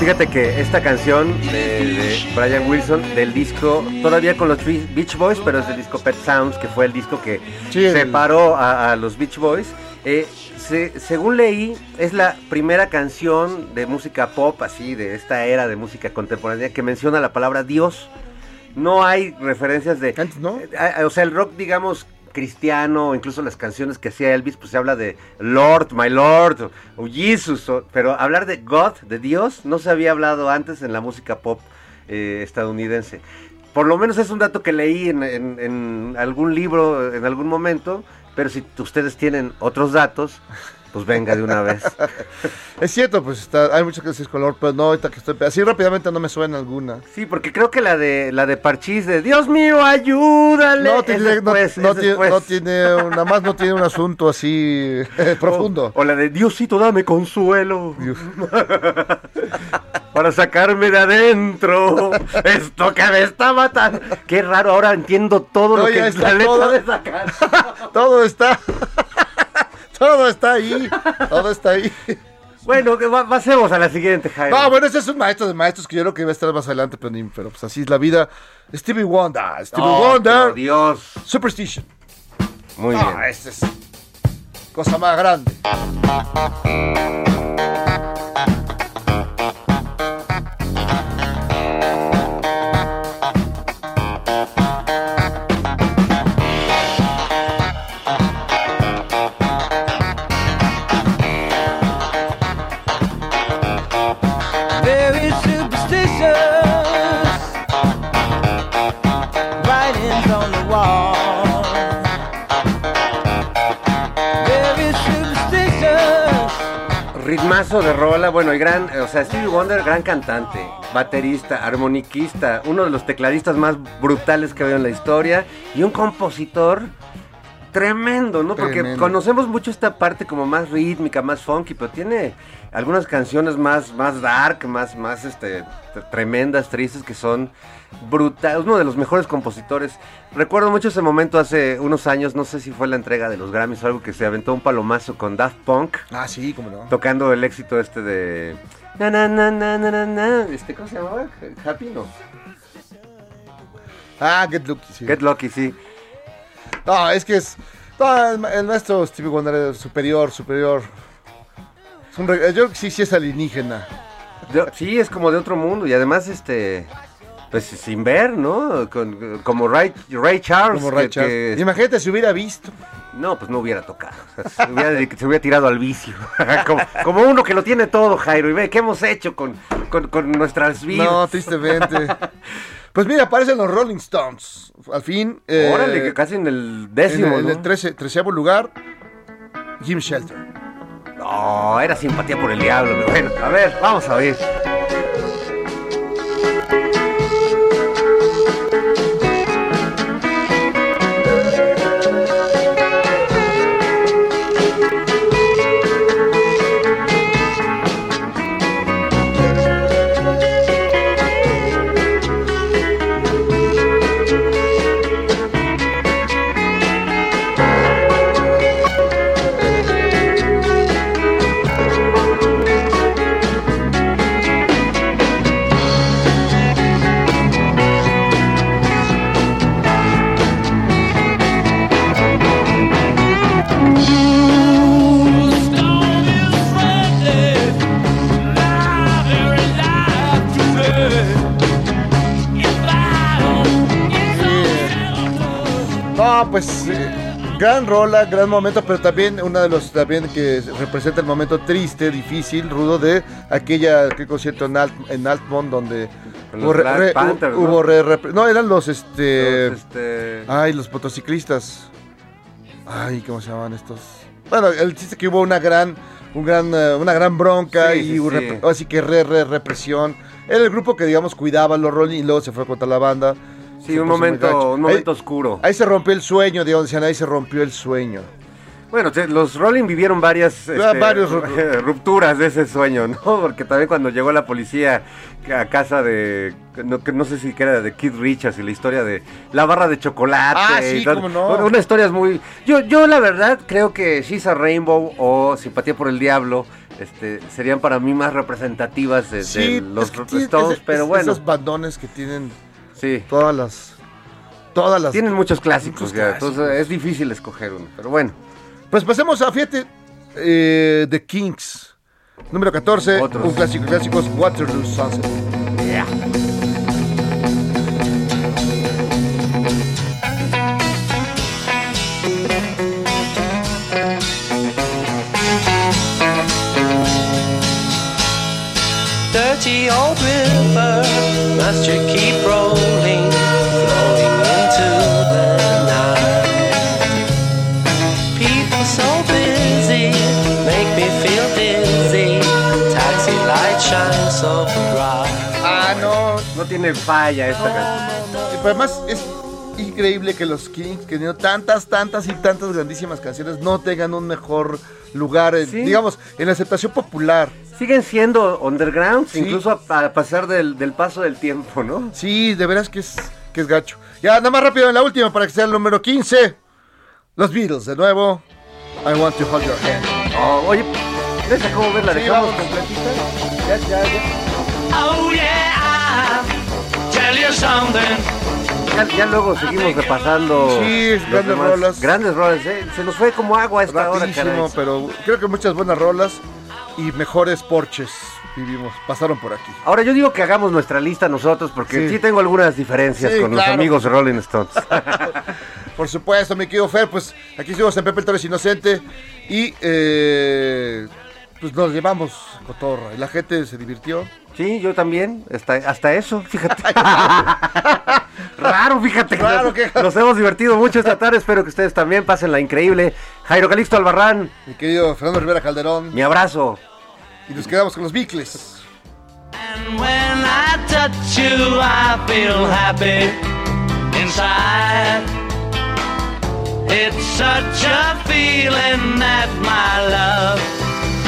Fíjate que esta canción de, de Brian Wilson del disco, todavía con los Be- Beach Boys, pero es del disco Pet Sounds, que fue el disco que Sí, el- separó a, a los Beach Boys. Eh, se- según leí, es la primera canción de música pop, así, de esta era de música contemporánea, que menciona la palabra Dios. No hay referencias de... Antes, ¿no? Eh, O sea, el rock, digamos, cristiano, incluso las canciones que hacía Elvis, pues se habla de Lord, My Lord, o, Jesus, pero hablar de God, de Dios, no se había hablado antes en la música pop eh, estadounidense. Por lo menos es un dato que leí en algún libro en algún momento, pero si ustedes tienen otros datos, pues venga de una vez. Es cierto, pues está, hay muchas canciones color, pero no, ahorita que estoy, así rápidamente no me suena alguna. Sí, porque creo que la de la de Parchís de Dios mío, ayúdale. No es tiene, no, después, no es tiene, no nada más no tiene un asunto así eh, profundo. O, o la de Diosito, dame consuelo. Para sacarme de adentro. Esto que me está matando. Qué raro, ahora entiendo todo No, lo que está la letra todo. de canción. todo está, todo está ahí, todo está ahí. Bueno, pasemos a la siguiente, Jaime. No, bueno, ese es un maestro de maestros que yo creo que iba a estar más adelante, pero, ni- pero pues así es la vida. Stevie Wonder, Stevie Oh, Wonder, por Dios. Superstition. Muy Ah, bien. este es cosa más grande. De rola, bueno, y gran, o sea, Stevie Wonder, gran cantante, baterista, armoniquista, uno de los tecladistas más brutales que veo en la historia y un compositor tremendo, ¿no? Porque Tremendo. conocemos mucho esta parte como más rítmica, más funky, pero tiene algunas canciones más, más dark, más, más este, tremendas, tristes, que son brutales, uno de los mejores compositores. Recuerdo mucho ese momento hace unos años, no sé si fue la entrega de los Grammys o algo que se aventó un palomazo con Daft Punk Ah, sí, cómo no. tocando el éxito este de na na na na na na, na. este cómo se llamaba Happy no Ah, Get Lucky, sí. Get Lucky sí No, es que es. No, el, el maestro Stevie Wonder es superior, superior. Es un re- yo sí, sí es alienígena. Sí es como de otro mundo y además este pues sin ver no Con- como Ray, Ray Charles Como Ray que- Charles. que- Imagínate si hubiera visto. no pues no hubiera tocado o sea, se, hubiera, dedic- se hubiera tirado al vicio como, como uno que lo tiene todo Jairo y ve qué hemos hecho con, con, con nuestras vidas No, tristemente. pues mira, aparecen los Rolling Stones. Al fin. eh, órale que casi en el décimo En el, el trece- treceavo lugar, Jim Shelter. No, era simpatía por el diablo. pero Bueno, a ver, vamos a ver. Rola, gran momento, pero también uno de los también que representa el momento triste, difícil, rudo de aquella aquel concierto en, Alt, en Altmont donde hubo re- re- Panthers, ¿no? hubo re- repre- no eran los este Los, este, ay los motociclistas. Ay cómo se llaman estos bueno el chiste que hubo una gran un gran eh, una gran bronca Sí, y sí, un sí. así que re, re- represión. Era el grupo que digamos cuidaba a los Rolling y luego se fue contra la banda Sí, un momento, un momento Ahí- oscuro. Ahí se rompió el sueño, digamos, decían, ahí se rompió el sueño. Bueno, los Rolling vivieron varias Ah, este, varios rupturas de ese sueño, ¿no? Porque también cuando llegó la policía a casa de, no, que no sé si que era de Kid Richards y la historia de la barra de chocolate. Ah, y tal. cómo no. Una- historia es muy... Yo, yo la verdad creo que She's a Rainbow o Simpatía por el Diablo este, serían para mí más representativas de, de los es que tiene- Stones, es- pero es- bueno, Esos bandones que tienen sí. todas las... Todas las... Tienen muchos clásicos, muchos ya, clásicos. entonces es difícil escoger uno, pero bueno. Pues pasemos a, fíjate, eh, The Kings. Número 14, Otros. un clásico de clásicos, Waterloo Sunset. Yeah. Dirty old river, must you keep rolling, tiene falla esta canción. Pues además es increíble que los Kings, que tienen tantas, tantas y tantas grandísimas canciones, no tengan un mejor lugar, en, Sí. digamos, en la aceptación popular. Siguen siendo underground, Sí. incluso a, a pasar del, del paso del tiempo, ¿no? Sí, de veras que es, que es gacho. Ya, nada más rápido en la última para que sea el número 15. Los Beatles, de nuevo. I want to hold your hand. Oh, oye, ¿ves cómo ves? ¿La Sí, dejamos vamos. completita? Ya, ya, ya. Ya, ya luego seguimos repasando. Sí, grandes demás. rolas. Grandes rolas, ¿eh? Se nos fue como agua esta hora, Rapidísimo, caray. pero creo que muchas buenas rolas y mejores porches vivimos, pasaron por aquí. Ahora yo digo que hagamos nuestra lista nosotros porque sí, Sí. tengo algunas diferencias Sí, con los amigos de Rolling Stones. Por supuesto, mi querido Fer, pues aquí estuvimos en Pepe el Torres Inocente y eh, pues nos llevamos cotorra y la gente se divirtió. sí, yo también, hasta, hasta eso, fíjate. Raro, fíjate. que Raro nos, que- nos hemos divertido mucho esta tarde, espero que ustedes también pasen la increíble. Jairo Calixto Albarrán, Mi querido Fernando Rivera Calderón. mi abrazo. Y nos quedamos con los Beatles. And when I touch you, I feel happy inside. It's such a feeling that my love